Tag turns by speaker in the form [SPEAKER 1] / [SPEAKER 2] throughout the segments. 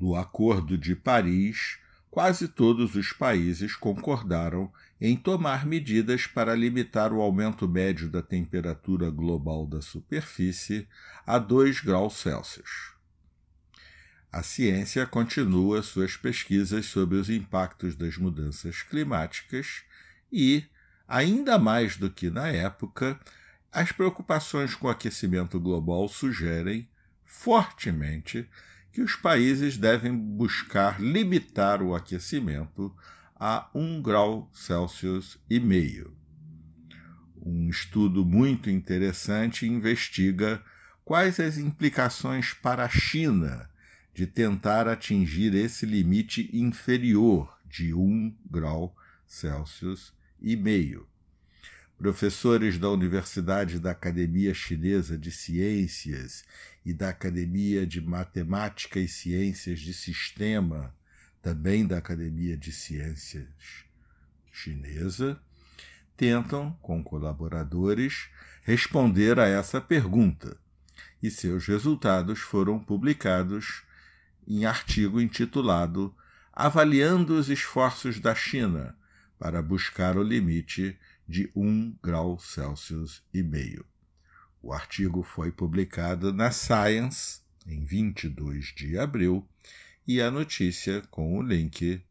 [SPEAKER 1] No Acordo de Paris, quase todos os países concordaram em tomar medidas para limitar o aumento médio da temperatura global da superfície a 2 graus Celsius. A ciência continua suas pesquisas sobre os impactos das mudanças climáticas e, ainda mais do que na época, as preocupações com o aquecimento global sugerem fortemente que os países devem buscar limitar o aquecimento a 1 grau Celsius e meio. Um estudo muito interessante investiga quais as implicações para a China de tentar atingir esse limite inferior de 1 grau Celsius e meio. Professores da Universidade da Academia Chinesa de Ciências e da Academia de Matemática e Ciências de Sistema, também da Academia de Ciências Chinesa, tentam, com colaboradores, responder a essa pergunta, e seus resultados foram publicados em artigo intitulado Avaliando os esforços da China para buscar o limite de 1 grau Celsius e meio. O artigo foi publicado na Science em 22 de abril e a notícia com o link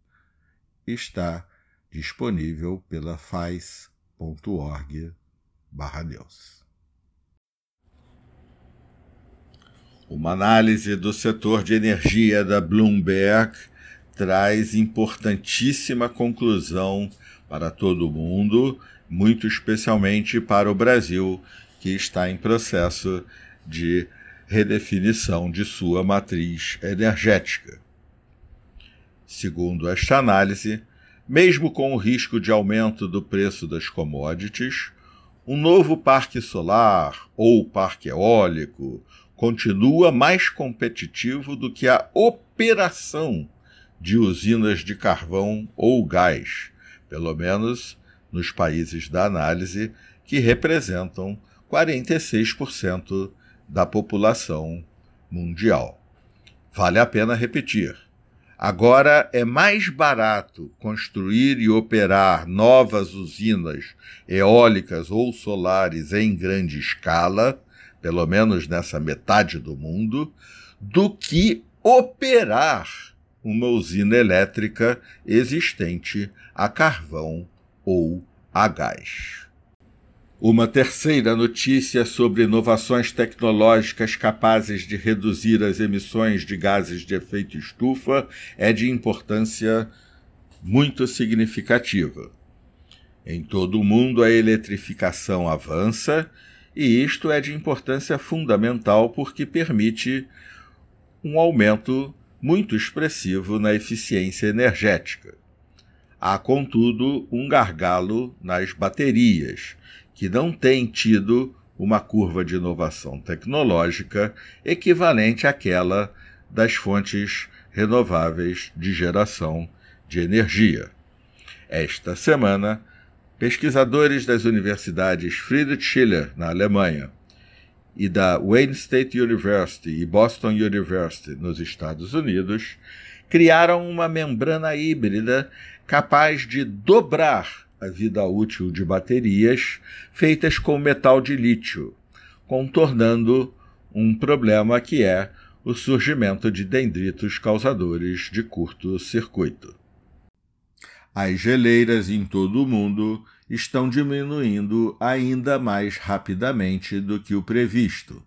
[SPEAKER 1] está disponível pela faz.org/news. Uma análise do setor de energia da Bloomberg traz importantíssima conclusão para todo mundo, muito especialmente para o Brasil, que está em processo de redefinição de sua matriz energética. Segundo esta análise, mesmo com o risco de aumento do preço das commodities, um novo parque solar ou parque eólico continua mais competitivo do que a operação de usinas de carvão ou gás, pelo menos nos países da análise, que representam 46% da população mundial. Vale a pena repetir. Agora é mais barato construir e operar novas usinas eólicas ou solares em grande escala pelo menos nessa metade do mundo, do que operar uma usina elétrica existente a carvão ou a gás. Uma terceira notícia sobre inovações tecnológicas capazes de reduzir as emissões de gases de efeito estufa é de importância muito significativa. Em todo o mundo, a eletrificação avança e isto é de importância fundamental porque permite um aumento muito expressivo na eficiência energética. Há, contudo, um gargalo nas baterias, que não têm tido uma curva de inovação tecnológica equivalente àquela das fontes renováveis de geração de energia. Esta semana, pesquisadores das universidades Friedrich Schiller, na Alemanha, e da Wayne State University e Boston University, nos Estados Unidos, criaram uma membrana híbrida capaz de dobrar a vida útil de baterias feitas com metal de lítio, contornando um problema que é o surgimento de dendritos causadores de curto-circuito. As geleiras em todo o mundo estão diminuindo ainda mais rapidamente do que o previsto.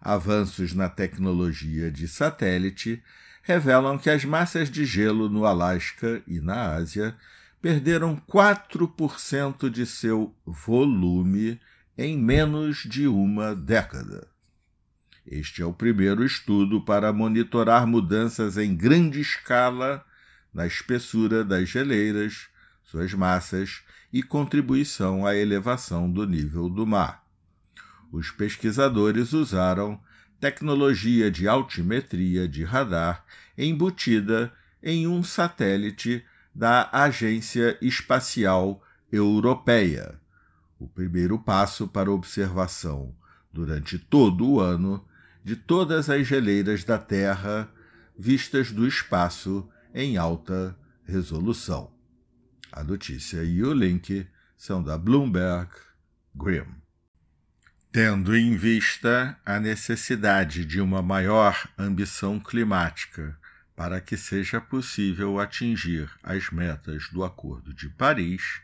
[SPEAKER 1] Avanços na tecnologia de satélite revelam que as massas de gelo no Alasca e na Ásia perderam 4% de seu volume em menos de uma década. Este é o primeiro estudo para monitorar mudanças em grande escala na espessura das geleiras, suas massas e contribuição à elevação do nível do mar. Os pesquisadores usaram tecnologia de altimetria de radar embutida em um satélite da Agência Espacial Europeia, o primeiro passo para observação durante todo o ano de todas as geleiras da Terra vistas do espaço em alta resolução. A notícia e o link são da Bloomberg Grimm. Tendo em vista a necessidade de uma maior ambição climática para que seja possível atingir as metas do Acordo de Paris,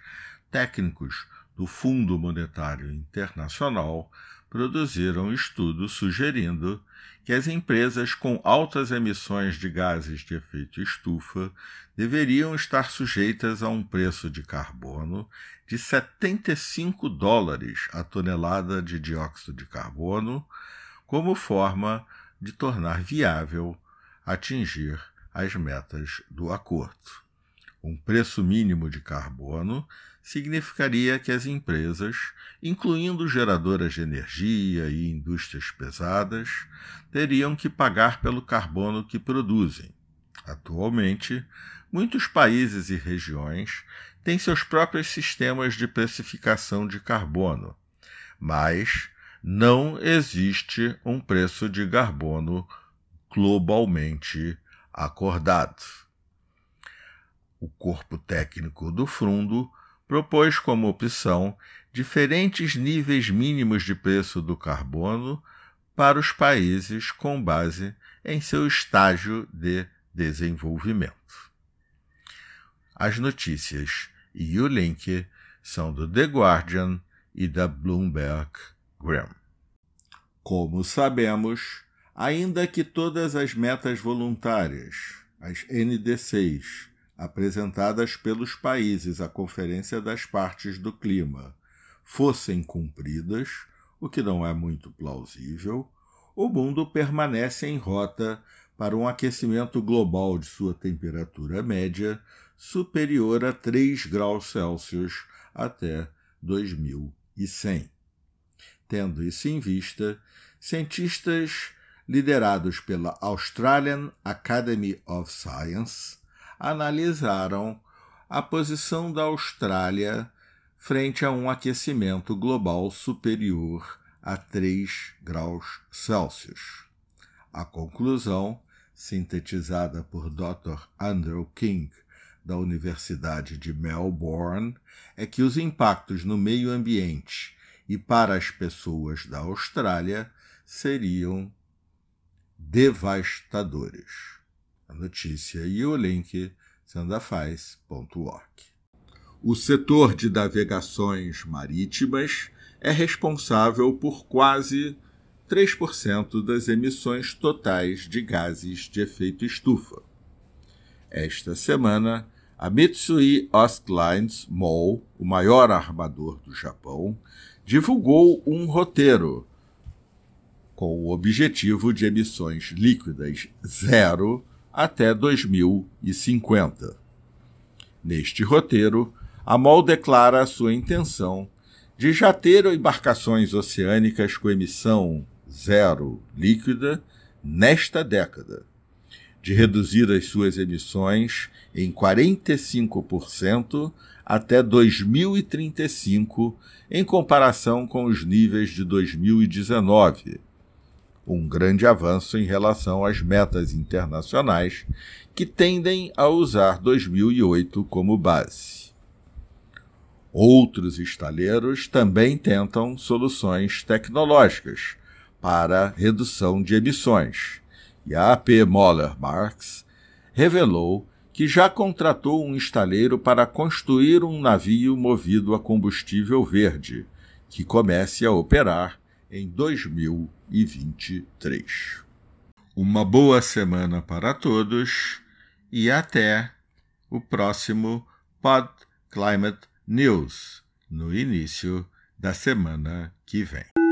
[SPEAKER 1] técnicos do Fundo Monetário Internacional produziram um estudo sugerindo que as empresas com altas emissões de gases de efeito estufa deveriam estar sujeitas a um preço de carbono de 75 dólares a tonelada de dióxido de carbono, como forma de tornar viável atingir as metas do acordo. Um preço mínimo de carbono significaria que as empresas, incluindo geradoras de energia e indústrias pesadas, teriam que pagar pelo carbono que produzem. Atualmente, muitos países e regiões têm seus próprios sistemas de precificação de carbono, mas não existe um preço de carbono globalmente acordado. O corpo técnico do fundo propôs como opção diferentes níveis mínimos de preço do carbono para os países com base em seu estágio de desenvolvimento. As notícias e o link são do The Guardian e da Bloomberg Graham. Como sabemos, ainda que todas as metas voluntárias, as NDCs, apresentadas pelos países à Conferência das Partes do Clima fossem cumpridas, o que não é muito plausível, o mundo permanece em rota para um aquecimento global de sua temperatura média superior a 3 graus Celsius até 2100. Tendo isso em vista, cientistas liderados pela Australian Academy of Science analisaram a posição da Austrália frente a um aquecimento global superior a 3 graus Celsius. A conclusão, sintetizada por Dr. Andrew King, da Universidade de Melbourne, é que os impactos no meio ambiente e para as pessoas da Austrália seriam devastadores. A notícia e o link sandafaz.org. O setor de navegações marítimas é responsável por quase 3% das emissões totais de gases de efeito estufa. Esta semana, a Mitsui Ostlines MOL, o maior armador do Japão, divulgou um roteiro com o objetivo de emissões líquidas zero até 2050. Neste roteiro, a MOL declara a sua intenção de já ter embarcações oceânicas com emissão zero líquida nesta década, de reduzir as suas emissões em 45% até 2035, em comparação com os níveis de 2019 um grande avanço em relação às metas internacionais que tendem a usar 2008 como base. Outros estaleiros também tentam soluções tecnológicas para redução de emissões, e a AP Moller Marx revelou que já contratou um estaleiro para construir um navio movido a combustível verde, que comece a operar em 2023. Uma boa semana para todos e até o próximo Pod Climate News no início da semana que vem.